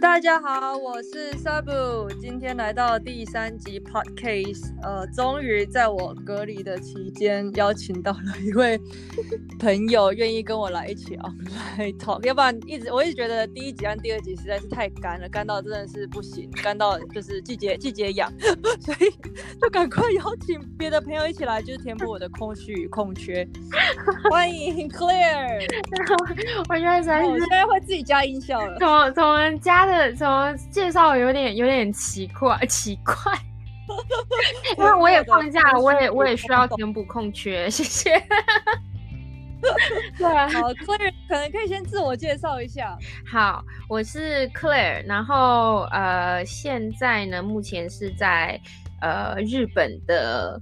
大家好，我是 Sabu，今天来到第三集 Podcast，呃，终于在我隔离的期间邀请到了一位朋友，愿意跟我来一起 online talk，要不然一直我一直觉得第一集和第二集实在是太干了，干到真的是不行，干到就是季节季节痒，所以就赶快邀请别的朋友一起来，就是填补我的空虚与空缺。欢迎 Claire，我觉得真是，我现在会自己加音效了，从从加。怎么介绍有点有点奇怪 奇怪，因为我也放假，我也我也需要填补空缺，谢谢。对啊，好，Claire 可能可以先自我介绍一下。好，我是 Claire，然后呃，现在呢，目前是在呃日本的。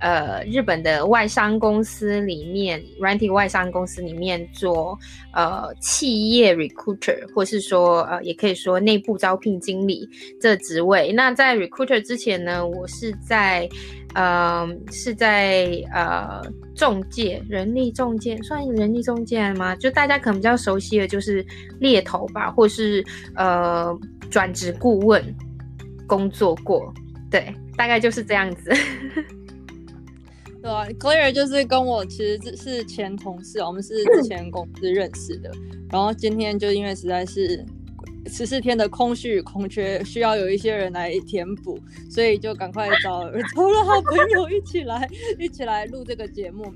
呃，日本的外商公司里面，软体外商公司里面做呃企业 recruiter，或是说呃也可以说内部招聘经理这职位。那在 recruiter 之前呢，我是在呃是在呃中介人力中介，算人力中介吗？就大家可能比较熟悉的就是猎头吧，或是呃转职顾问工作过，对，大概就是这样子。对啊，Clare 就是跟我其实是前同事，我们是之前公司认识的。然后今天就因为实在是十四天的空虚与空缺，需要有一些人来填补，所以就赶快找 找了好朋友一起来一起来录这个节目。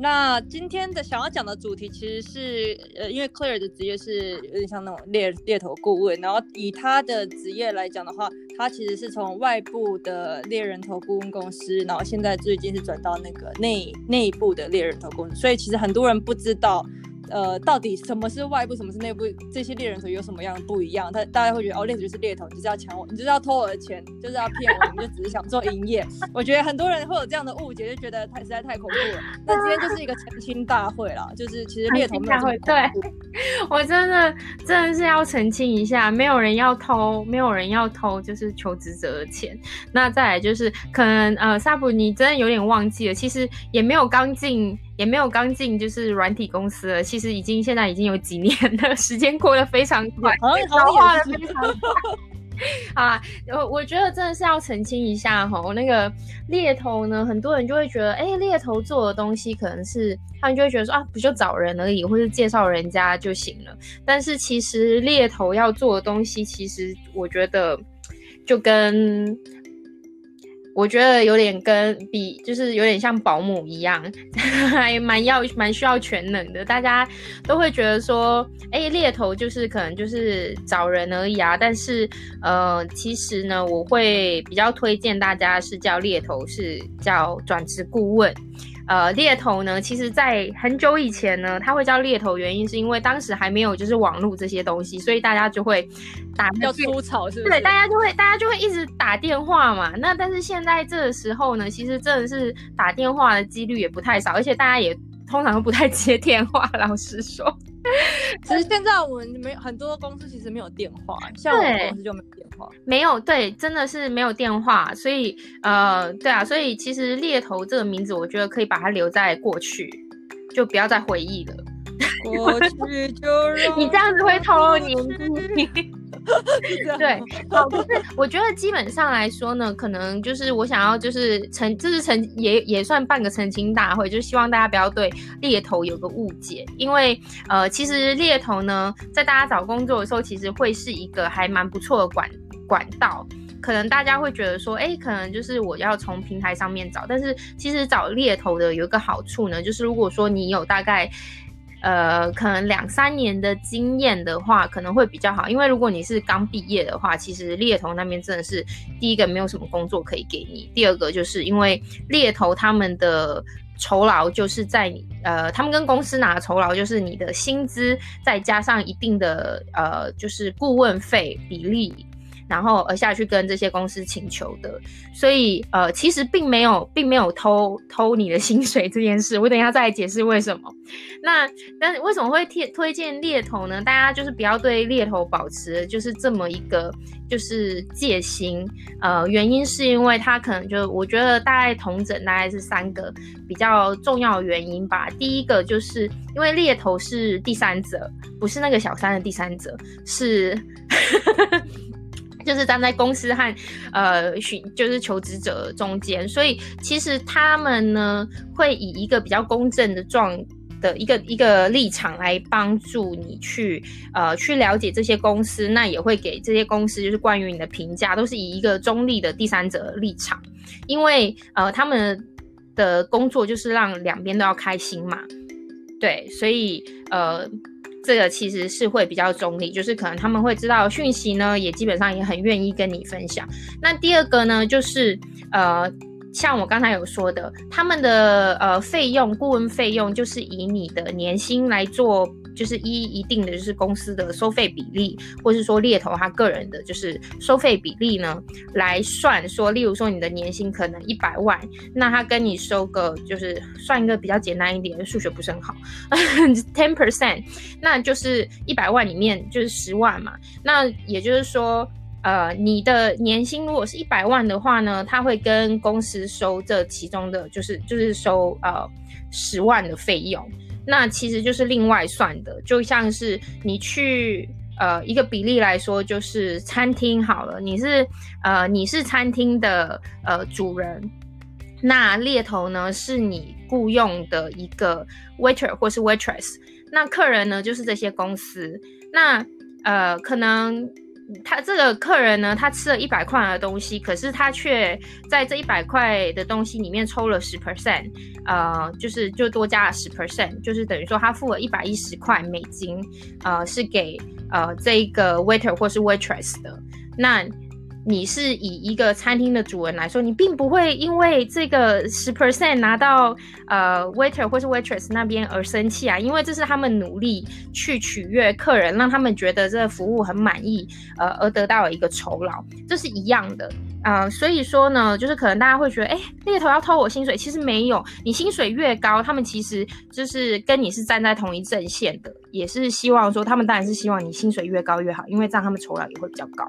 那今天的想要讲的主题其实是，呃，因为 Claire 的职业是有点像那种猎猎头顾问，然后以他的职业来讲的话，他其实是从外部的猎人头顾问公司，然后现在最近是转到那个内内部的猎人头公司，所以其实很多人不知道。呃，到底什么是外部，什么是内部？这些猎人头有什么样的不一样？他大家会觉得哦，猎头就是猎头，就是要抢我，你就是要偷我的钱，就是要骗我，你就只是想做营业。我觉得很多人会有这样的误解，就觉得太实在太恐怖了。那今天就是一个澄清大会啦，就是其实猎头没有。对，我真的真的是要澄清一下，没有人要偷，没有人要偷，就是求职者的钱。那再来就是可能呃，萨普你真的有点忘记了，其实也没有刚进。也没有刚进，就是软体公司了。其实已经现在已经有几年了，时间过得非常快，消化的非常快。啊，我我觉得真的是要澄清一下哈，那个猎头呢，很多人就会觉得，哎，猎头做的东西可能是他们就会觉得说啊，不就找人而已，或是介绍人家就行了。但是其实猎头要做的东西，其实我觉得就跟。我觉得有点跟比，就是有点像保姆一样，还蛮要蛮需要全能的。大家都会觉得说，哎，猎头就是可能就是找人而已啊。但是，呃，其实呢，我会比较推荐大家是叫猎头，是叫转职顾问。呃，猎头呢，其实，在很久以前呢，他会叫猎头，原因是因为当时还没有就是网络这些东西，所以大家就会打比较粗糙，是不是？对，大家就会大家就会一直打电话嘛。那但是现在这个时候呢，其实真的是打电话的几率也不太少，而且大家也通常都不太接电话。老实说，其实现在我们没很多公司其实没有电话，像我们公司就没有电话。没有，对，真的是没有电话，所以呃，对啊，所以其实猎头这个名字，我觉得可以把它留在过去，就不要再回忆了。过去就让 你这样子会透露年纪。对，好，可是我觉得基本上来说呢，可能就是我想要就是澄，这是澄也也算半个澄清大会，就希望大家不要对猎头有个误解，因为呃，其实猎头呢，在大家找工作的时候，其实会是一个还蛮不错的管管道。可能大家会觉得说，哎，可能就是我要从平台上面找，但是其实找猎头的有一个好处呢，就是如果说你有大概。呃，可能两三年的经验的话，可能会比较好。因为如果你是刚毕业的话，其实猎头那边真的是第一个没有什么工作可以给你。第二个就是因为猎头他们的酬劳就是在你呃，他们跟公司拿的酬劳就是你的薪资再加上一定的呃，就是顾问费比例。然后而下去跟这些公司请求的。所以呃，其实并没有并没有偷偷你的薪水这件事。我等一下再来解释为什么。那但为什么会推推荐猎头呢？大家就是不要对猎头保持就是这么一个就是戒心。呃，原因是因为他可能就我觉得大概同整大概是三个比较重要的原因吧。第一个就是因为猎头是第三者，不是那个小三的第三者，是就是站在公司和呃寻就是求职者中间，所以其实他们呢会以一个比较公正的状的一个一个立场来帮助你去呃去了解这些公司，那也会给这些公司就是关于你的评价，都是以一个中立的第三者立场，因为呃他们的工作就是让两边都要开心嘛，对，所以呃这个其实是会比较中立，就是可能他们会知道讯息呢，也基本上也很愿意跟你分享。那第二个呢，就是呃。像我刚才有说的，他们的呃费用，顾问费用就是以你的年薪来做，就是依一定的就是公司的收费比例，或是说猎头他个人的就是收费比例呢来算。说，例如说你的年薪可能一百万，那他跟你收个就是算一个比较简单一点，数学不是很好，ten percent，那就是一百万里面就是十万嘛。那也就是说。呃，你的年薪如果是一百万的话呢，他会跟公司收这其中的，就是就是收呃十万的费用，那其实就是另外算的，就像是你去呃一个比例来说，就是餐厅好了，你是呃你是餐厅的呃主人，那猎头呢是你雇佣的一个 waiter 或是 waitress，那客人呢就是这些公司，那呃可能。他这个客人呢，他吃了一百块的东西，可是他却在这一百块的东西里面抽了十 percent，呃，就是就多加了十 percent，就是等于说他付了一百一十块美金，呃，是给呃这一个 waiter 或是 waitress 的，那。你是以一个餐厅的主人来说，你并不会因为这个十 percent 拿到呃 waiter 或是 waitress 那边而生气啊，因为这是他们努力去取悦客人，让他们觉得这个服务很满意，呃，而得到了一个酬劳，这是一样的。呃，所以说呢，就是可能大家会觉得，哎，猎头要偷我薪水，其实没有，你薪水越高，他们其实就是跟你是站在同一阵线的，也是希望说，他们当然是希望你薪水越高越好，因为这样他们酬劳也会比较高。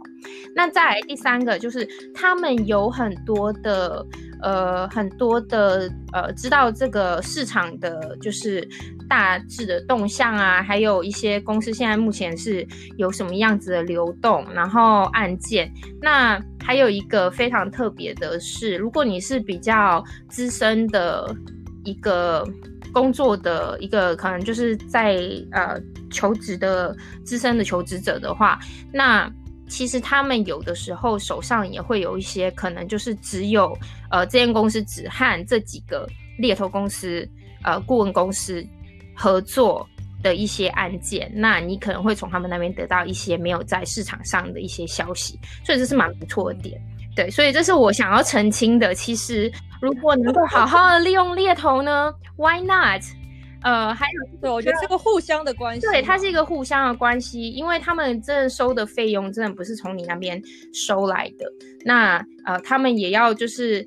那再第三个就是，他们有很多的，呃，很多的，呃，知道这个市场的就是大致的动向啊，还有一些公司现在目前是有什么样子的流动，然后案件，那。还有一个非常特别的是，如果你是比较资深的一个工作的一个，可能就是在呃求职的资深的求职者的话，那其实他们有的时候手上也会有一些可能就是只有呃这间公司只和这几个猎头公司呃顾问公司合作。的一些案件，那你可能会从他们那边得到一些没有在市场上的一些消息，所以这是蛮不错的点。对，所以这是我想要澄清的。其实，如果能够好好的利用猎头呢，Why not？呃，还有，对，我觉得是个互相的关系。对，它是一个互相的关系，因为他们真的收的费用真的不是从你那边收来的。那呃，他们也要就是。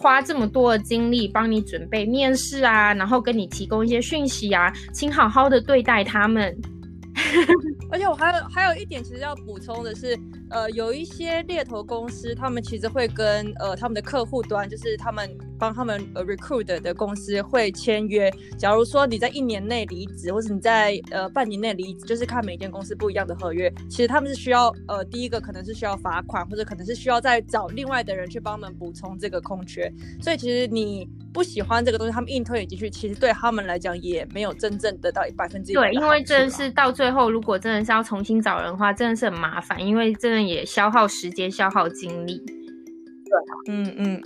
花这么多的精力帮你准备面试啊，然后跟你提供一些讯息啊，请好好的对待他们。而且我还有还有一点，其实要补充的是，呃，有一些猎头公司，他们其实会跟呃他们的客户端，就是他们帮他们呃 recruit 的公司会签约。假如说你在一年内离职，或者你在呃半年内离职，就是看每间公司不一样的合约。其实他们是需要呃第一个可能是需要罚款，或者可能是需要再找另外的人去帮他们补充这个空缺。所以其实你不喜欢这个东西，他们硬推你进去，其实对他们来讲也没有真正得到百分之一。对，因为真的是到最后，如果真的是要重新找人的话，真的是很麻烦，因为真的也消耗时间、消耗精力。对，嗯嗯。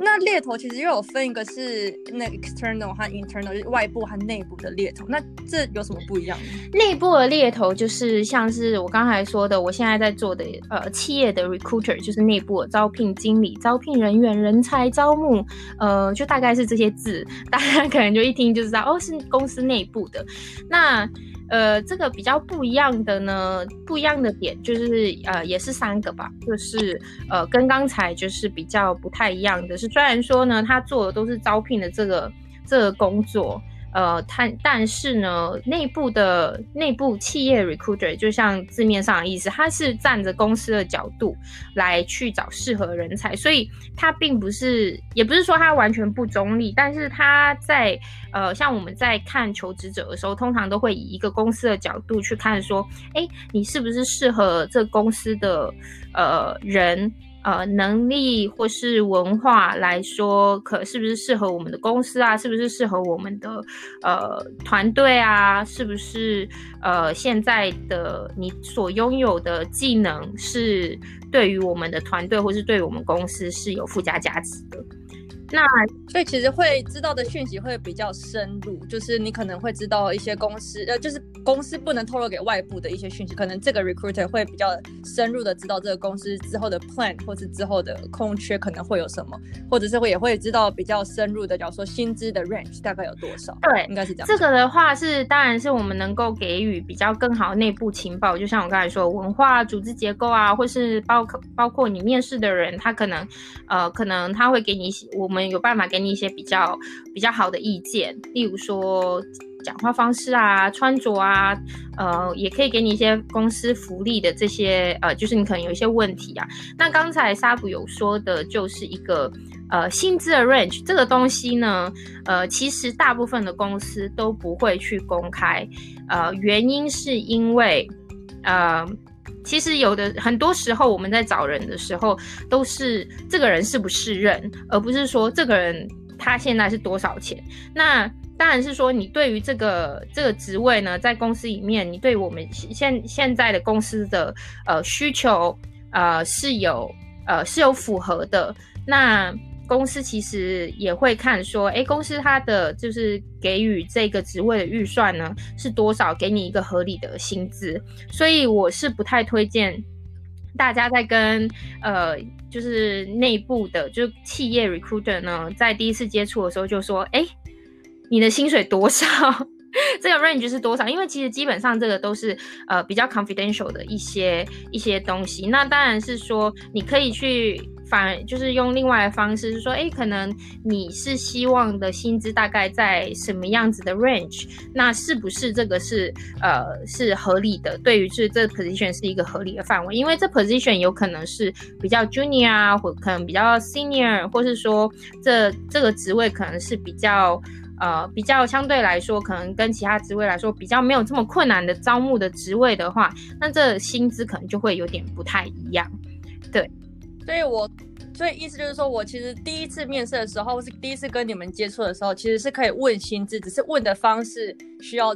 那猎头其实又有分一个是那 external 和 internal，就是外部和内部的猎头。那这有什么不一样？内部的猎头就是像是我刚才说的，我现在在做的呃企业的 recruiter，就是内部的招聘经理、招聘人员、人才招募，呃，就大概是这些字，大家可能就一听就知道哦，是公司内部的。那呃，这个比较不一样的呢，不一样的点就是呃，也是三个吧，就是呃，跟刚才就是比较不太一样的是，虽然说呢，他做的都是招聘的这个这个工作。呃，但但是呢，内部的内部企业 recruiter 就像字面上的意思，他是站着公司的角度来去找适合人才，所以他并不是，也不是说他完全不中立，但是他在呃，像我们在看求职者的时候，通常都会以一个公司的角度去看，说，哎，你是不是适合这公司的呃人。呃，能力或是文化来说，可是不是适合我们的公司啊？是不是适合我们的呃团队啊？是不是呃现在的你所拥有的技能是对于我们的团队或是对于我们公司是有附加价值的？那所以其实会知道的讯息会比较深入，就是你可能会知道一些公司，呃，就是公司不能透露给外部的一些讯息，可能这个 recruiter 会比较深入的知道这个公司之后的 plan 或是之后的空缺可能会有什么，或者是会也会知道比较深入的，假如说薪资的 range 大概有多少。对，应该是这样。这个的话是，当然是我们能够给予比较更好的内部情报，就像我刚才说，文化、组织结构啊，或是包括包括你面试的人，他可能，呃，可能他会给你我们。有办法给你一些比较比较好的意见，例如说讲话方式啊、穿着啊，呃，也可以给你一些公司福利的这些，呃，就是你可能有一些问题啊。那刚才 Sabu 有说的就是一个呃薪资的 range 这个东西呢，呃，其实大部分的公司都不会去公开，呃，原因是因为呃。其实有的很多时候，我们在找人的时候，都是这个人适不适任，而不是说这个人他现在是多少钱。那当然是说，你对于这个这个职位呢，在公司里面，你对我们现现在的公司的呃需求呃是有呃是有符合的。那公司其实也会看说，诶，公司它的就是给予这个职位的预算呢是多少，给你一个合理的薪资。所以我是不太推荐大家在跟呃就是内部的就企业 recruiter 呢，在第一次接触的时候就说，诶，你的薪水多少？这个 range 是多少？因为其实基本上这个都是呃比较 confidential 的一些一些东西。那当然是说你可以去。反就是用另外的方式，是说，哎，可能你是希望的薪资大概在什么样子的 range？那是不是这个是呃是合理的？对于是这 position 是一个合理的范围，因为这 position 有可能是比较 junior 啊，或可能比较 senior，或是说这这个职位可能是比较呃比较相对来说，可能跟其他职位来说比较没有这么困难的招募的职位的话，那这薪资可能就会有点不太一样，对。所以我，所以意思就是说，我其实第一次面试的时候，或是第一次跟你们接触的时候，其实是可以问薪资，只是问的方式需要，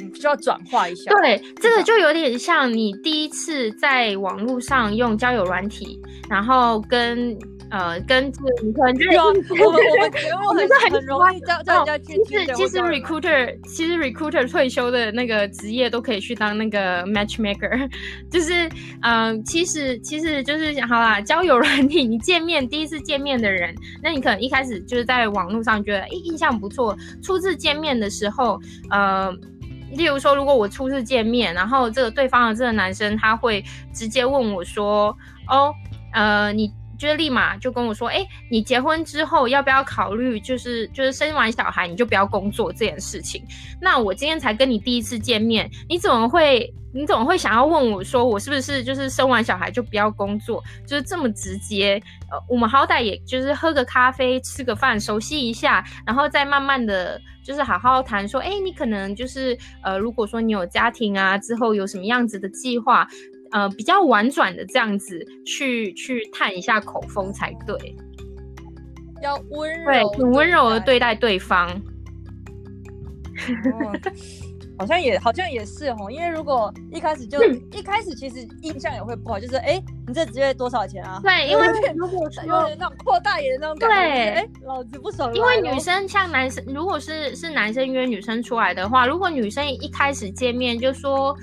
嗯，需要转化一下。对，这个就有点像你第一次在网络上用交友软体，然后跟。呃，跟这你可能就是我们我们 节目很很容易叫叫人家去。其实其实 recruiter 其实 recruiter 退休的那个职业都可以去当那个 matchmaker，就是嗯、呃，其实其实就是好啦，交友软体，你见面第一次见面的人，那你可能一开始就是在网络上觉得诶印象不错，初次见面的时候，呃，例如说如果我初次见面，然后这个对方的这个男生他会直接问我说，哦，呃，你。就立马就跟我说，哎、你结婚之后要不要考虑，就是就是生完小孩你就不要工作这件事情？那我今天才跟你第一次见面，你怎么会你怎么会想要问我说，我是不是就是生完小孩就不要工作？就是这么直接？呃，我们好歹也就是喝个咖啡，吃个饭，熟悉一下，然后再慢慢的就是好好谈说，哎、你可能就是呃，如果说你有家庭啊，之后有什么样子的计划？呃，比较婉转的这样子去去探一下口风才对，要温柔，对，很温柔的对待对方。哦、好像也好像也是哦，因为如果一开始就、嗯、一开始其实印象也会不好，就是哎、欸，你这职业多少钱啊？对，因为 如果 有那种扩大眼的那种感觉，对，哎、欸，老子不爽。因为女生像男生，如果是是男生约女生出来的话，如果女生一开始见面就说。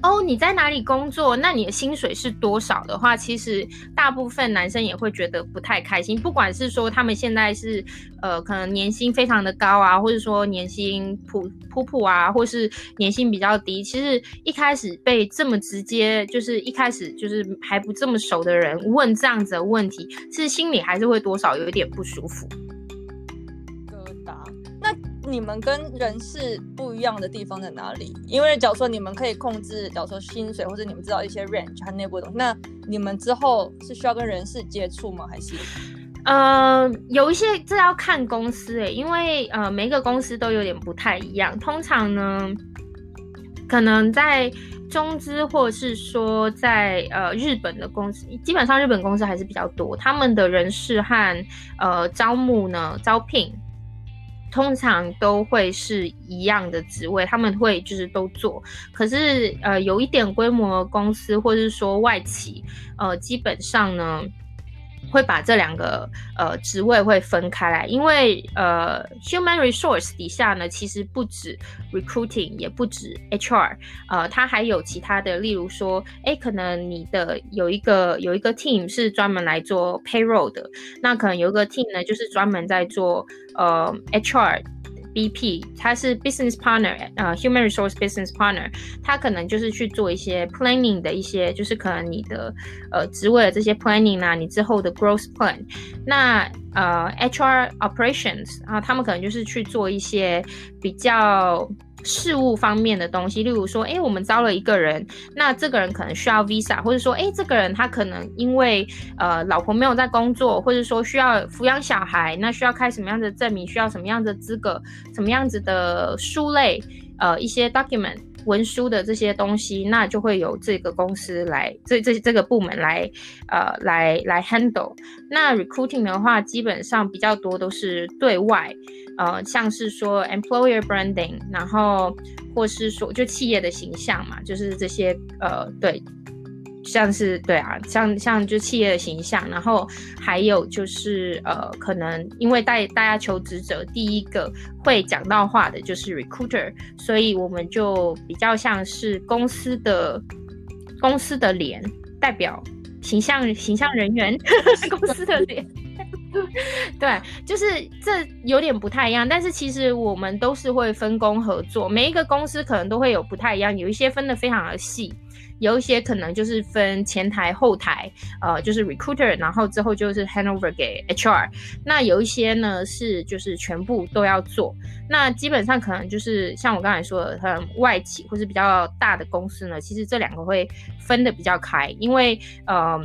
哦，你在哪里工作？那你的薪水是多少的话，其实大部分男生也会觉得不太开心。不管是说他们现在是呃，可能年薪非常的高啊，或者说年薪普普普啊，或是年薪比较低，其实一开始被这么直接，就是一开始就是还不这么熟的人问这样子的问题，其实心里还是会多少有一点不舒服。你们跟人事不一样的地方在哪里？因为假如说你们可以控制，假如说薪水或者你们知道一些 range 和内部的东西，那你们之后是需要跟人事接触吗？还是？呃，有一些这要看公司诶、因为呃每个公司都有点不太一样。通常呢，可能在中资或者是说在呃日本的公司，基本上日本公司还是比较多，他们的人事和呃招募呢招聘。通常都会是一样的职位，他们会就是都做。可是呃，有一点规模公司或者是说外企，呃，基本上呢。会把这两个呃职位会分开来，因为呃 human resource 底下呢，其实不止 recruiting，也不止 HR，呃，它还有其他的，例如说，哎，可能你的有一个有一个 team 是专门来做 payroll 的，那可能有一个 team 呢，就是专门在做呃 HR。BP，他是 business partner，呃，human resource business partner，他可能就是去做一些 planning 的一些，就是可能你的呃职位的这些 planning 啊，你之后的 growth plan，那呃 HR operations 啊，他们可能就是去做一些比较。事物方面的东西，例如说，哎，我们招了一个人，那这个人可能需要 visa，或者说，哎，这个人他可能因为呃老婆没有在工作，或者说需要抚养小孩，那需要开什么样的证明，需要什么样的资格，什么样子的书类，呃，一些 document。文书的这些东西，那就会由这个公司来，这这这个部门来，呃，来来 handle。那 recruiting 的话，基本上比较多都是对外，呃，像是说 employer branding，然后或是说就企业的形象嘛，就是这些，呃，对。像是对啊，像像就企业的形象，然后还有就是呃，可能因为带大家求职者第一个会讲到话的就是 recruiter，所以我们就比较像是公司的公司的脸代表形象形象人员，公司的脸，对，就是这有点不太一样，但是其实我们都是会分工合作，每一个公司可能都会有不太一样，有一些分得非常的细。有一些可能就是分前台、后台，呃，就是 recruiter，然后之后就是 handover 给 HR。那有一些呢是就是全部都要做。那基本上可能就是像我刚才说的，可能外企或是比较大的公司呢，其实这两个会分的比较开，因为呃，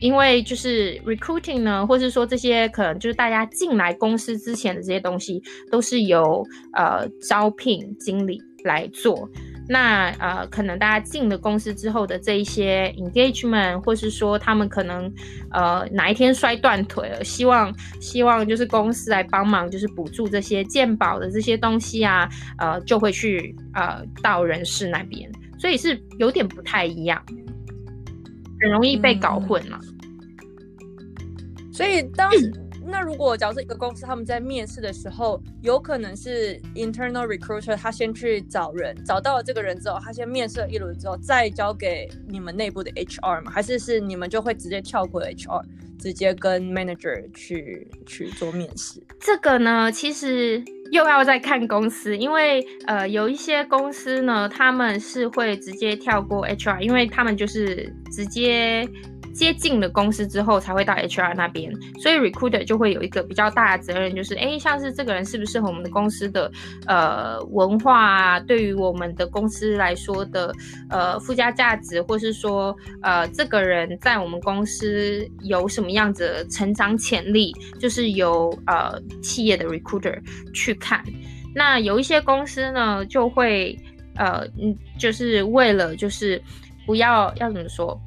因为就是 recruiting 呢，或是说这些可能就是大家进来公司之前的这些东西，都是由呃招聘经理来做。那呃，可能大家进了公司之后的这一些 engagement，或是说他们可能呃哪一天摔断腿了，希望希望就是公司来帮忙，就是补助这些健保的这些东西啊，呃，就会去呃到人事那边，所以是有点不太一样，很容易被搞混了。嗯、所以当时。那如果假设一个公司他们在面试的时候，有可能是 internal recruiter 他先去找人，找到了这个人之后，他先面试了一轮之后，再交给你们内部的 HR 吗？还是是你们就会直接跳过 HR，直接跟 manager 去去做面试？这个呢，其实又要再看公司，因为呃有一些公司呢，他们是会直接跳过 HR，因为他们就是直接。接近了公司之后，才会到 HR 那边，所以 recruiter 就会有一个比较大的责任，就是哎，像是这个人适不适合我们的公司的呃文化啊，对于我们的公司来说的呃附加价值，或是说呃这个人在我们公司有什么样子的成长潜力，就是由呃企业的 recruiter 去看。那有一些公司呢，就会呃嗯，就是为了就是不要要怎么说？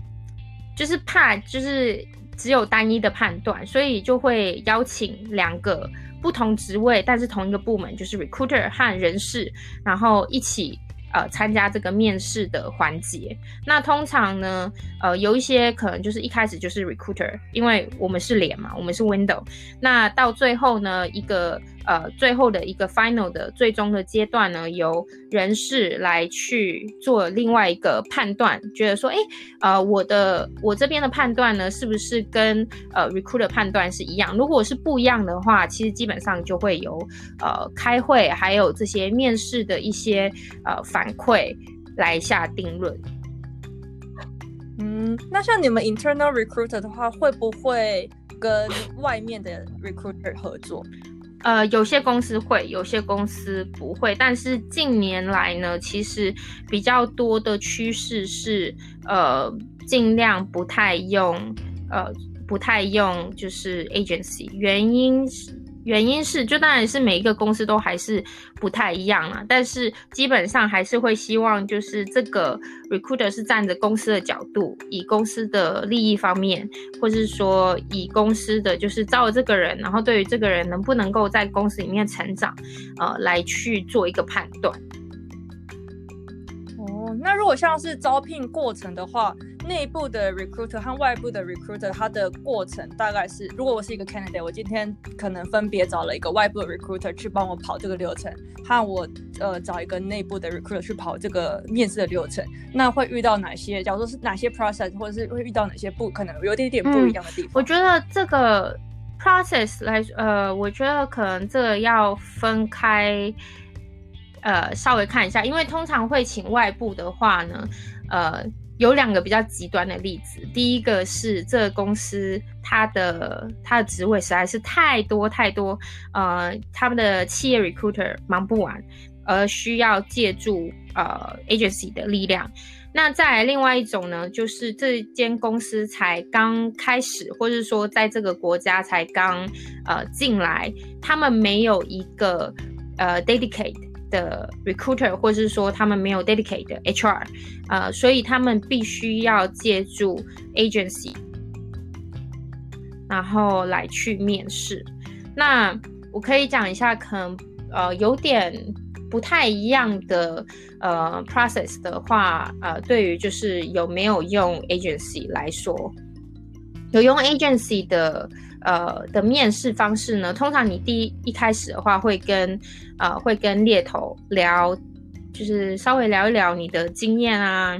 就是怕，就是只有单一的判断，所以就会邀请两个不同职位，但是同一个部门，就是 recruiter 和人事，然后一起呃参加这个面试的环节。那通常呢，呃，有一些可能就是一开始就是 recruiter，因为我们是脸嘛，我们是 window。那到最后呢，一个呃最后的一个 final 的最终的阶段呢，由人事来去做另外一个判断，觉得说，哎，呃，我的我这边的判断呢，是不是跟呃 recruiter 判断是一样？如果是不一样的话，其实基本上就会由呃开会，还有这些面试的一些呃反馈来下定论。嗯，那像你们 internal recruiter 的话，会不会跟外面的 recruiter 合作？呃，有些公司会，有些公司不会。但是近年来呢，其实比较多的趋势是，呃，尽量不太用，呃，不太用就是 agency。原因是。原因是，就当然是每一个公司都还是不太一样啦，但是基本上还是会希望，就是这个 recruiter 是站着公司的角度，以公司的利益方面，或是说以公司的就是招了这个人，然后对于这个人能不能够在公司里面成长，呃，来去做一个判断。哦，那如果像是招聘过程的话。内部的 recruiter 和外部的 recruiter，它的过程大概是：如果我是一个 candidate，我今天可能分别找了一个外部的 recruiter 去帮我跑这个流程，和我呃找一个内部的 recruiter 去跑这个面试的流程，那会遇到哪些？假如说是哪些 process，或者是会遇到哪些不可能有点点不一样的地方？嗯，我觉得这个 process 来，呃，我觉得可能这个要分开，呃，稍微看一下，因为通常会请外部的话呢，呃。有两个比较极端的例子，第一个是这个公司它的它的职位实在是太多太多，呃，他们的企业 recruiter 忙不完，而需要借助呃 agency 的力量。那再来另外一种呢，就是这间公司才刚开始，或者说在这个国家才刚呃进来，他们没有一个呃 dedicate。的 recruiter，或是说他们没有 dedicate 的 HR，呃，所以他们必须要借助 agency，然后来去面试。那我可以讲一下，可能呃有点不太一样的呃 process 的话，呃，对于就是有没有用 agency 来说，有用 agency 的。呃的面试方式呢，通常你第一一开始的话会跟呃会跟猎头聊，就是稍微聊一聊你的经验啊，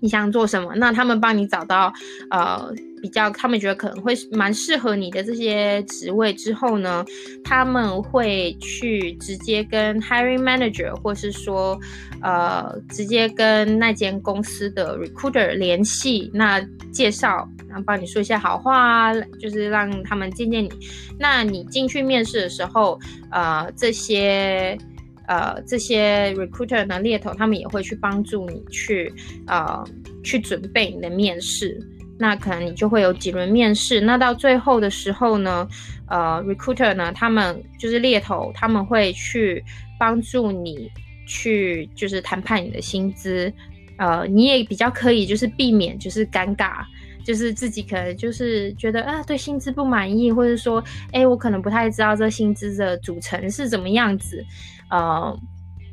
你想做什么，那他们帮你找到呃。比较，他们觉得可能会蛮适合你的这些职位之后呢，他们会去直接跟 hiring manager，或是说，呃，直接跟那间公司的 recruiter 联系，那介绍，然后帮你说一些好话啊，就是让他们见见你。那你进去面试的时候，呃，这些，呃，这些 recruiter 呢猎头，他们也会去帮助你去，呃，去准备你的面试。那可能你就会有几轮面试，那到最后的时候呢，呃，recruiter 呢，他们就是猎头，他们会去帮助你去就是谈判你的薪资，呃，你也比较可以就是避免就是尴尬，就是自己可能就是觉得啊对薪资不满意，或者说哎我可能不太知道这薪资的组成是怎么样子，呃。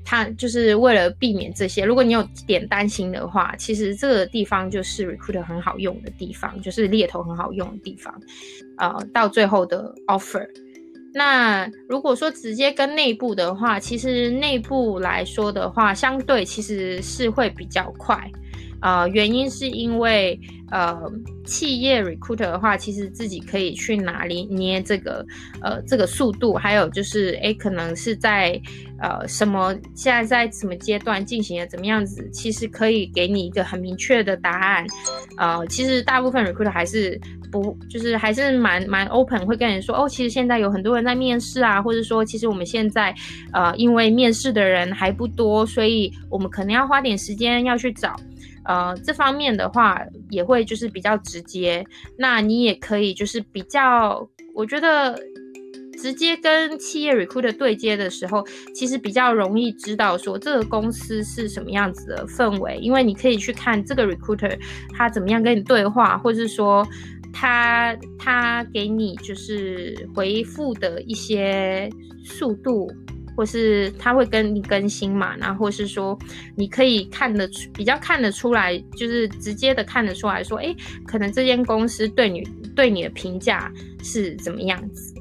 他就是为了避免这些，如果你有点担心的话，其实这个地方就是 recruiter 很好用的地方，就是猎头很好用的地方。呃，到最后的 offer，那如果说直接跟内部的话，其实内部来说的话，相对其实是会比较快。呃，原因是因为呃，企业 recruiter 的话，其实自己可以去哪里捏这个呃这个速度，还有就是诶，可能是在呃什么现在在什么阶段进行的怎么样子，其实可以给你一个很明确的答案。呃，其实大部分 recruiter 还是不就是还是蛮蛮 open，会跟你说哦，其实现在有很多人在面试啊，或者说其实我们现在呃因为面试的人还不多，所以我们可能要花点时间要去找。呃，这方面的话也会就是比较直接，那你也可以就是比较，我觉得直接跟企业 recruiter 对接的时候，其实比较容易知道说这个公司是什么样子的氛围，因为你可以去看这个 recruiter 他怎么样跟你对话，或者是说他他给你就是回复的一些速度。或是他会跟你更新嘛，然后或是说你可以看得出比较看得出来，就是直接的看得出来说，哎，可能这间公司对你对你的评价是怎么样子？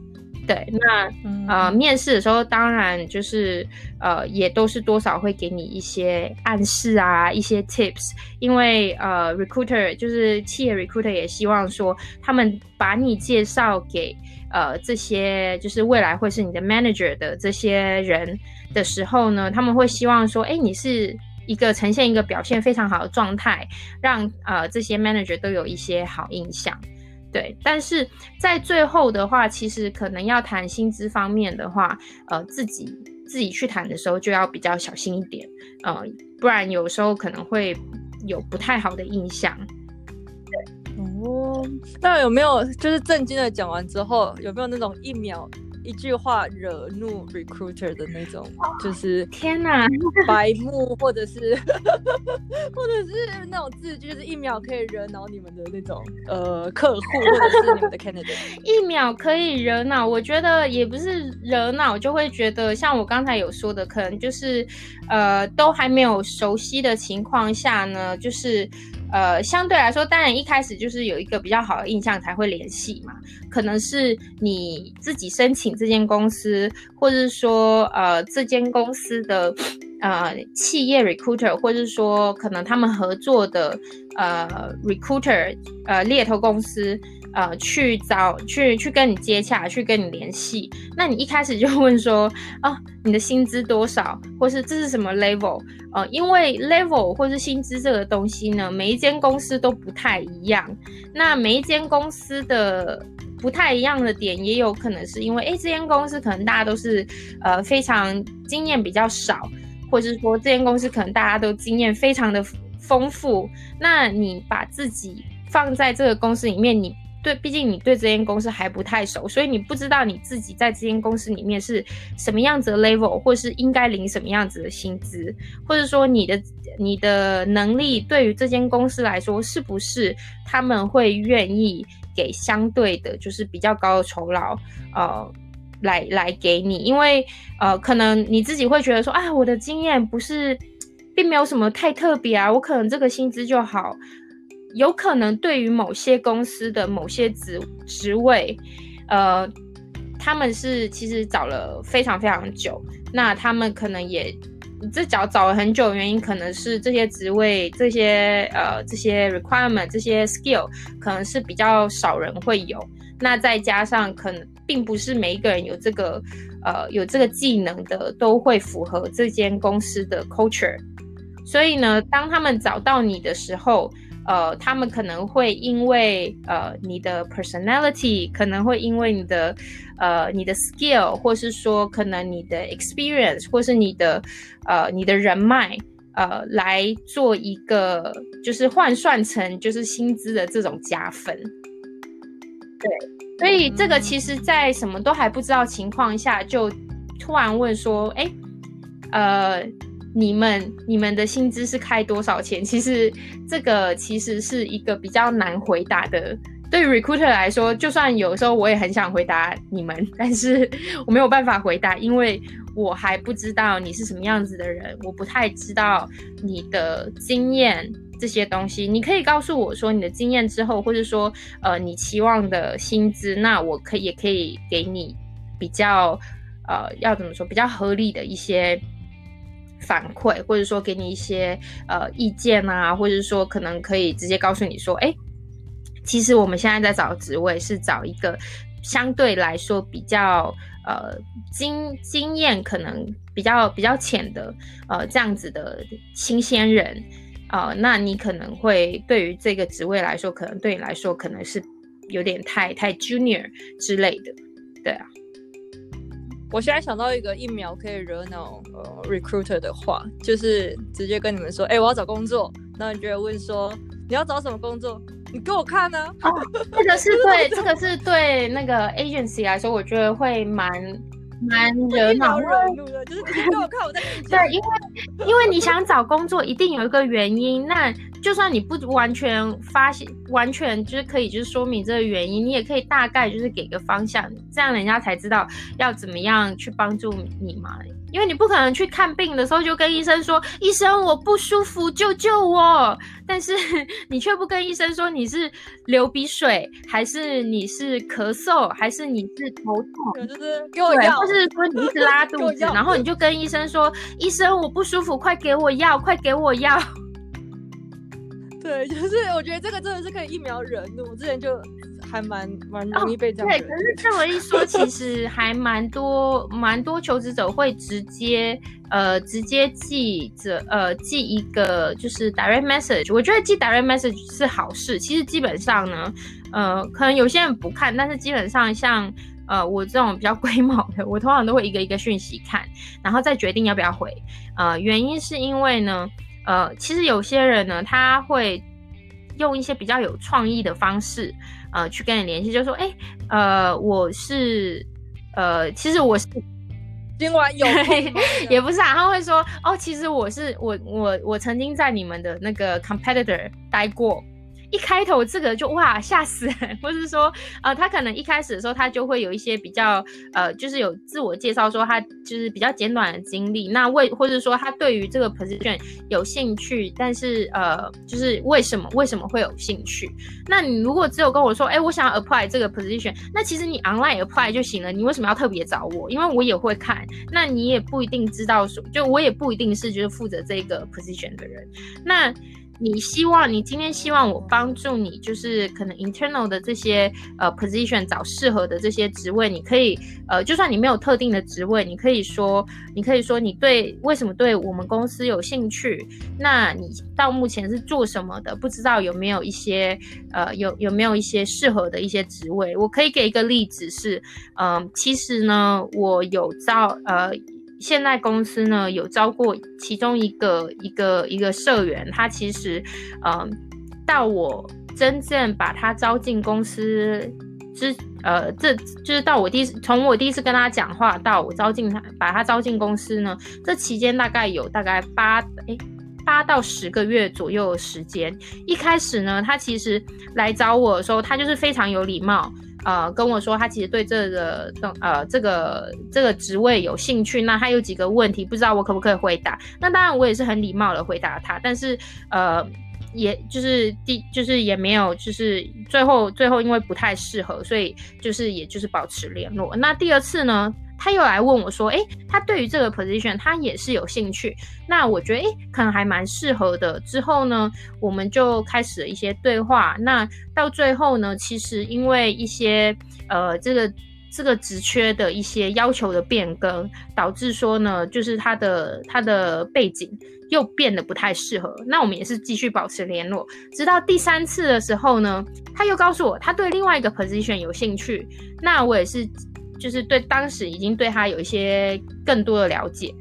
对，那、嗯、呃，面试的时候当然就是呃，也都是多少会给你一些暗示啊，一些 tips，因为呃，recruiter 就是企业 recruiter 也希望说，他们把你介绍给呃这些就是未来会是你的 manager 的这些人的时候呢，他们会希望说，哎，你是一个呈现一个表现非常好的状态，让呃这些 manager 都有一些好印象。对，但是在最后的话，其实可能要谈薪资方面的话，呃，自己自己去谈的时候就要比较小心一点，呃，不然有时候可能会有不太好的印象。对，哦，那有没有就是震惊的讲完之后，有没有那种一秒？一句话惹怒 recruiter 的那种，就是天哪，白目或者是 或者是那种字句，就是一秒可以惹恼你们的那种呃客户或者是你们的 candidate，一秒可以惹恼，我觉得也不是惹恼，就会觉得像我刚才有说的，可能就是呃都还没有熟悉的情况下呢，就是。呃，相对来说，当然一开始就是有一个比较好的印象才会联系嘛。可能是你自己申请这间公司，或者是说，呃，这间公司的呃企业 recruiter，或者是说可能他们合作的呃 recruiter，呃猎头公司。呃，去找去去跟你接洽，去跟你联系。那你一开始就问说，啊，你的薪资多少，或是这是什么 level？呃，因为 level 或是薪资这个东西呢，每一间公司都不太一样。那每一间公司的不太一样的点，也有可能是因为，哎，这间公司可能大家都是呃非常经验比较少，或者是说这间公司可能大家都经验非常的丰富。那你把自己放在这个公司里面，你。对，毕竟你对这间公司还不太熟，所以你不知道你自己在这间公司里面是什么样子的 level，或是应该领什么样子的薪资，或者说你的你的能力对于这间公司来说，是不是他们会愿意给相对的，就是比较高的酬劳，呃，来来给你？因为呃，可能你自己会觉得说，啊，我的经验不是，并没有什么太特别啊，我可能这个薪资就好。有可能对于某些公司的某些职职位，呃，他们是其实找了非常非常久，那他们可能也这找找了很久的原因，可能是这些职位、这些呃这些 requirement、这些 skill 可能是比较少人会有，那再加上可能并不是每一个人有这个呃有这个技能的都会符合这间公司的 culture，所以呢，当他们找到你的时候。呃，他们可能会因为呃你的 personality，可能会因为你的呃你的 skill，或是说可能你的 experience，或是你的呃你的人脉，呃来做一个就是换算成就是薪资的这种加分。对，所以这个其实在什么都还不知道情况下，就突然问说，哎，呃。你们你们的薪资是开多少钱？其实这个其实是一个比较难回答的。对于 recruiter 来说，就算有时候我也很想回答你们，但是我没有办法回答，因为我还不知道你是什么样子的人，我不太知道你的经验这些东西。你可以告诉我说你的经验之后，或者说呃你期望的薪资，那我可以也可以给你比较呃要怎么说比较合理的一些。反馈，或者说给你一些呃意见啊，或者说可能可以直接告诉你说，哎，其实我们现在在找职位是找一个相对来说比较呃经经验可能比较比较浅的呃这样子的新鲜人啊，呃，那你可能会对于这个职位来说，可能对你来说可能是有点太太 junior 之类的，我现在想到一个一秒可以惹恼呃 recruiter 的话，就是直接跟你们说，哎、欸，我要找工作，那你就会问说，你要找什么工作？你给我看呢、啊？哦，这个是对，这个是对那个 agency 来说，我觉得会蛮。蛮惹恼的，就是你给我看我在对，因为因为你想找工作，一定有一个原因。那就算你不完全发现，完全就是可以就是说明这个原因，你也可以大概就是给个方向，这样人家才知道要怎么样去帮助你嘛。因为你不可能去看病的时候就跟医生说：“医生，我不舒服，救救我。”但是你却不跟医生说你是流鼻水，还是你是咳嗽，还是你是头痛，就是给我药，或是说你一直拉肚子，然后你就跟医生说：“医生，我不舒服，快给我药，快给我药。”对，就是我觉得这个真的是可以一秒惹怒。我之前就。还蛮蛮容易被这样、哦。对，可是这么一说，其 实还蛮多蛮多求职者会直接呃直接寄着呃寄一个就是 direct message。我觉得寄 direct message 是好事。其实基本上呢，呃，可能有些人不看，但是基本上像呃我这种比较 龟毛的，我通常都会一个一个讯息看，然后再决定要不要回。呃，原因是因为呢，呃，其实有些人呢，他会用一些比较有创意的方式。呃，去跟你联系，就说，哎、欸，呃，我是，呃，其实我是 今晚有 也不是啊，他会说，哦，其实我是我我我曾经在你们的那个 competitor 待过。一开头这个就哇吓死人，或是说呃他可能一开始的时候他就会有一些比较呃就是有自我介绍说他就是比较简短的经历，那为或者说他对于这个 position 有兴趣，但是呃就是为什么为什么会有兴趣？那你如果只有跟我说哎我想要 apply 这个 position，那其实你 online apply 就行了，你为什么要特别找我？因为我也会看，那你也不一定知道说就我也不一定是就是负责这个 position 的人，那。你希望你今天希望我帮助你，就是可能 internal 的这些呃 position 找适合的这些职位，你可以呃，就算你没有特定的职位，你可以说，你可以说你对为什么对我们公司有兴趣？那你到目前是做什么的？不知道有没有一些呃有有没有一些适合的一些职位？我可以给一个例子是，嗯、呃，其实呢，我有招呃。现在公司呢有招过其中一个一个一个社员，他其实，嗯、呃，到我真正把他招进公司之，呃，这就是到我第一次从我第一次跟他讲话到我招进他把他招进公司呢，这期间大概有大概八诶八到十个月左右的时间。一开始呢，他其实来找我的时候，他就是非常有礼貌。呃，跟我说他其实对这个呃这个这个职位有兴趣，那他有几个问题，不知道我可不可以回答？那当然我也是很礼貌的回答他，但是呃，也就是第就是也没有就是最后最后因为不太适合，所以就是也就是保持联络。那第二次呢？他又来问我说：“诶，他对于这个 position 他也是有兴趣，那我觉得诶，可能还蛮适合的。”之后呢，我们就开始了一些对话。那到最后呢，其实因为一些呃这个这个职缺的一些要求的变更，导致说呢，就是他的他的背景又变得不太适合。那我们也是继续保持联络，直到第三次的时候呢，他又告诉我他对另外一个 position 有兴趣。那我也是。就是对当时已经对他有一些更多的了解，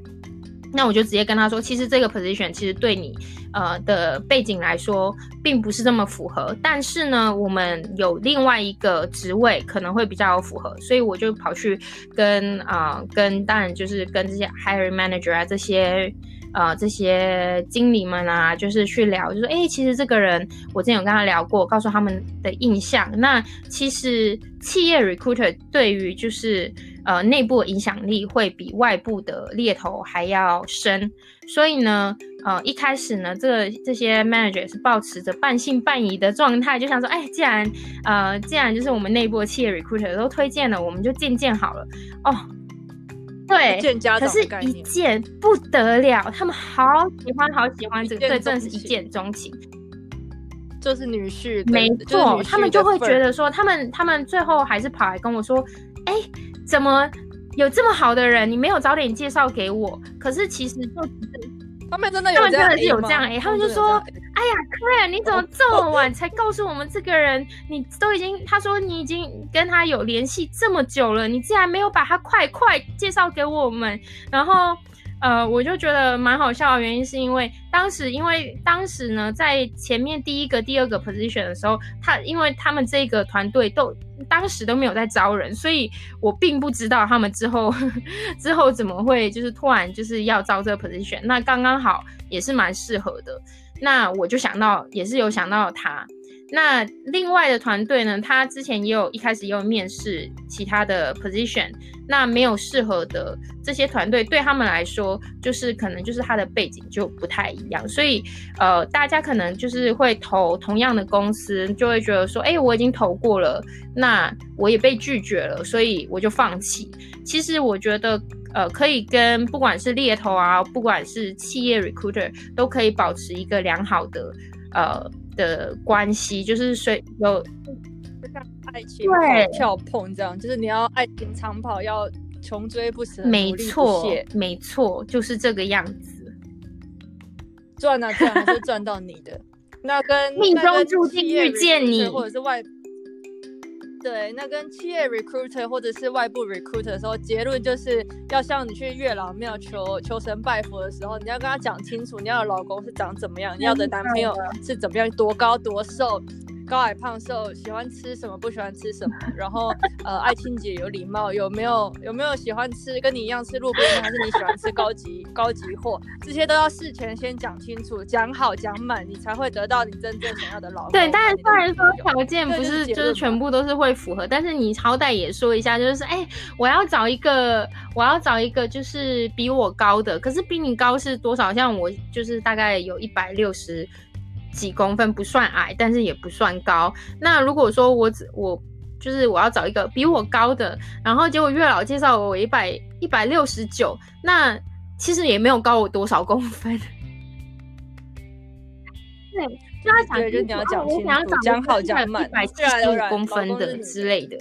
那我就直接跟他说，其实这个 position 其实对你呃的背景来说并不是这么符合，但是呢，我们有另外一个职位可能会比较符合，所以我就跑去跟啊、跟当然就是跟这些 hiring manager 啊这些。呃，这些经理们啊，就是去聊，就说，哎，其实这个人，我之前有跟他聊过，告诉他们的印象。那其实企业 recruiter 对于就是呃内部影响力会比外部的猎头还要深。所以呢，呃，一开始呢，这这些 manager 是抱持着半信半疑的状态，就想说，哎，既然呃既然就是我们内部的企业 recruiter 都推荐了，我们就见见好了。哦。对，可是一见不得了，他们好喜欢，好喜欢这个，对，真的是一见钟情，就是女婿，没错，就是、他们就会觉得说，他们他们最后还是跑来跟我说，哎，怎么有这么好的人，你没有早点介绍给我？可是其实就只是。他们真的有这样，他们真的是有这样哎、欸，他们就说：“哎呀，Claire，你怎么这么晚才告诉我们这个人？你都已经，他说你已经跟他有联系这么久了，你竟然没有把他快快介绍给我们？”然后。呃，我就觉得蛮好笑的原因是因为当时，因为当时呢，在前面第一个、第二个 position 的时候，他因为他们这个团队都当时都没有在招人，所以我并不知道他们之后 之后怎么会就是突然就是要招这个 position，那刚刚好也是蛮适合的，那我就想到也是有想到他。那另外的团队呢，他之前也有一开始也有面试其他的 position，那没有适合的这些团队对他们来说，就是可能就是他的背景就不太一样，所以呃，大家可能就是会投同样的公司，就会觉得说，哎，我已经投过了，那我也被拒绝了，所以我就放弃。其实我觉得，呃，可以跟不管是猎头啊，不管是企业 recruiter，都可以保持一个良好的呃。的关系就是谁有，就像爱情对跳碰这样，就是你要爱情长跑，要穷追不舍，没错，没错，就是这个样子。赚啊赚，还是赚到你的。那跟命中注定遇见你，或者是外。对，那跟企业 recruiter 或者是外部 recruiter 的时候，结论就是要像你去月老庙求求神拜佛的时候，你要跟他讲清楚，你要的老公是长怎么样，你要的男朋友是怎么样，多高多瘦。高矮胖瘦，喜欢吃什么，不喜欢吃什么，然后呃，爱清洁，有礼貌，有没有有没有喜欢吃跟你一样吃路边摊，还是你喜欢吃高级高级货？这些都要事前先讲清楚，讲好讲满，你才会得到你真正想要的老公。对，当然虽然说条件不是就是全部都是会符合，但是你好歹也说一下，就是哎，我要找一个，我要找一个就是比我高的，可是比你高是多少？像我就是大概有一百六十。几公分不算矮，但是也不算高。那如果说我只我就是我要找一个比我高的，然后结果月老介绍我一百一百六十九，那其实也没有高我多少公分。对，就要讲，就你要讲清楚，讲好讲满，一百七十五公分的之类的。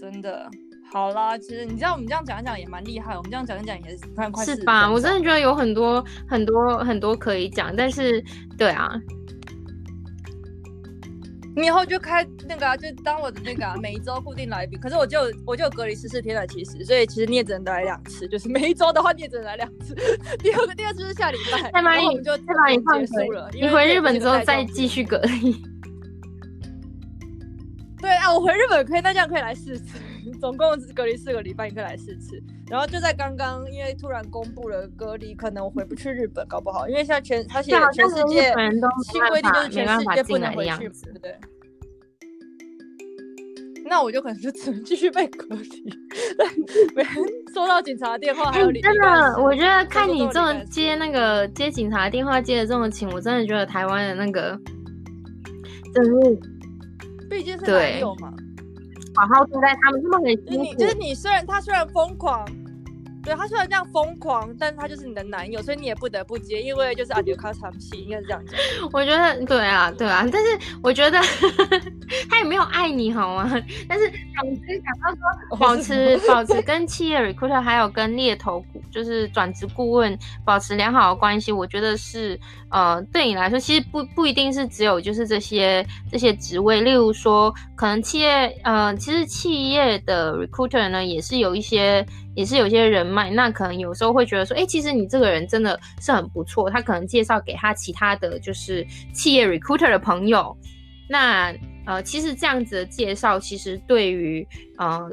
真的。好啦，其实你知道我们这样讲一讲也蛮厉害，我们这样讲一讲也是快快。是吧？我真的觉得有很多很多很多可以讲，但是对啊，你以后就开那个啊，就当我的那个啊，每一周固定来宾。可是我就我就隔离十四天了，其实，所以其实你也只能来两次，就是每一周的话你也只能来两次。第二个第二次是下礼拜，再把你就再把你放结束了，你回日本之后再继续隔离。对啊，我回日本可以，那这样可以来四次。总共隔离四个礼拜，你可以来四次。然后就在刚刚，因为突然公布了隔离，可能我回不去日本，搞不好。因为现在全他写全世界新规定就是全世界不能回去，对不对？那我就可能就只能继续被隔离。没收到警察电话，还有真的，我觉得看你这么接那个接警察电话接的这么勤，我真的觉得台湾的那个真是，毕竟是男友嘛。好好对待他们，他们很辛苦。就是你，虽然他虽然疯狂。对，他虽然这样疯狂，但是他就是你的男友，所以你也不得不接，因为就是阿迪卡长戏应该是这样讲。我觉得对啊，对啊，但是我觉得 他也没有爱你好吗？但是总之讲到说保持保持跟企业 recruiter 还有跟猎头就是转职顾问保持良好的关系，我觉得是呃对你来说其实不不一定是只有就是这些这些职位，例如说可能企业呃其实企业的 recruiter 呢也是有一些。也是有些人脉，那可能有时候会觉得说，哎、其实你这个人真的是很不错，他可能介绍给他其他的就是企业 recruiter 的朋友。那呃，其实这样子的介绍，其实对于呃，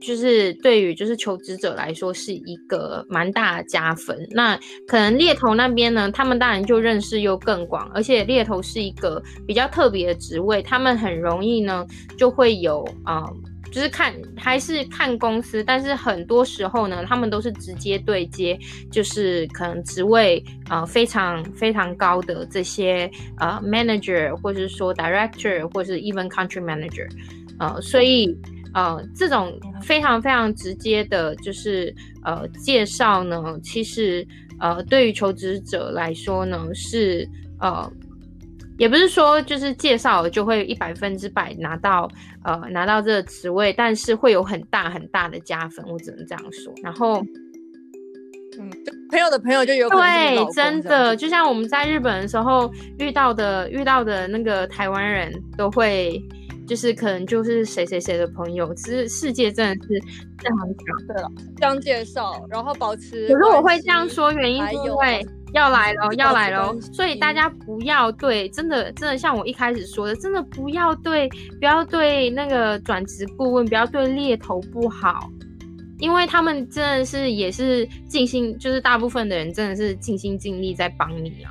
就是对于就是求职者来说是一个蛮大的加分。那可能猎头那边呢，他们当然就认识又更广，而且猎头是一个比较特别的职位，他们很容易呢就会有啊。就是看还是看公司，但是很多时候呢，他们都是直接对接，就是可能职位呃非常非常高的这些呃 manager，或者是说 director，或者是 even country manager，呃，所以呃这种非常非常直接的，就是呃介绍呢，其实呃对于求职者来说呢是呃。也不是说就是介绍就会一百分之百拿到呃拿到这个职位，但是会有很大很大的加分，我只能这样说。然后，嗯，朋友的朋友就有对，真的就像我们在日本的时候遇到的遇到的那个台湾人都会，就是可能就是谁谁谁的朋友。其实世界真的是这样讲。对了，这样介绍，然后保持。可是我会这样说，原因是因为。要来喽，要来喽！所以大家不要对，真的真的像我一开始说的，真的不要对，不要对那个转职顾问，不要对猎头不好，因为他们真的是也是尽心，就是大部分的人真的是尽心尽力在帮你啊。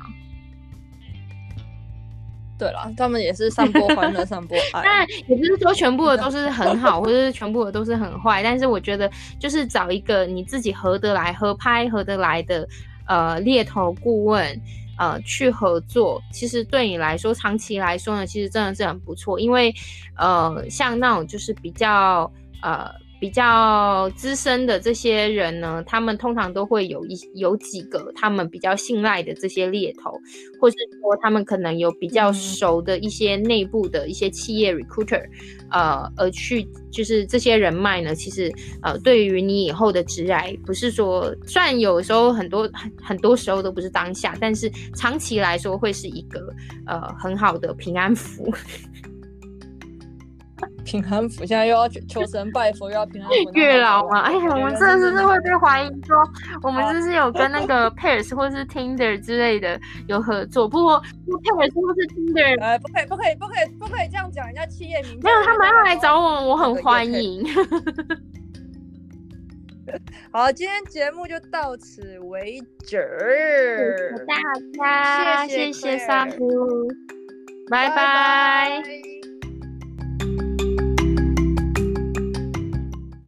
对了，他们也是散播欢乐、散播爱。但也不是说全部的都是很好，或者是全部的都是很坏。但是我觉得，就是找一个你自己合得来、合拍、合得来的呃猎头顾问呃去合作，其实对你来说，长期来说呢，其实真的是很不错。因为呃，像那种就是比较呃。比较资深的这些人呢，他们通常都会有一有几个他们比较信赖的这些猎头，或是说他们可能有比较熟的一些内部的一些企业 recruiter，呃，而去就是这些人脉呢，其实呃，对于你以后的职涯，不是说，虽然有时候很多很很多时候都不是当下，但是长期来说会是一个呃很好的平安符。平安符，现在又要求神拜佛，又要平安符。月老嘛，哎呀，我们真的是会被怀疑说，我们是不是有跟那个 Pairs 或是 Tinder 之类的有合作？不过 Pairs 或是 Tinder，哎，不可以，不可以，不可以，不可以这样讲人家企业名。没有，他们要来找我们，我很欢迎。好，今天节目就到此为止。大家，谢谢，谢谢 Sapu，拜拜。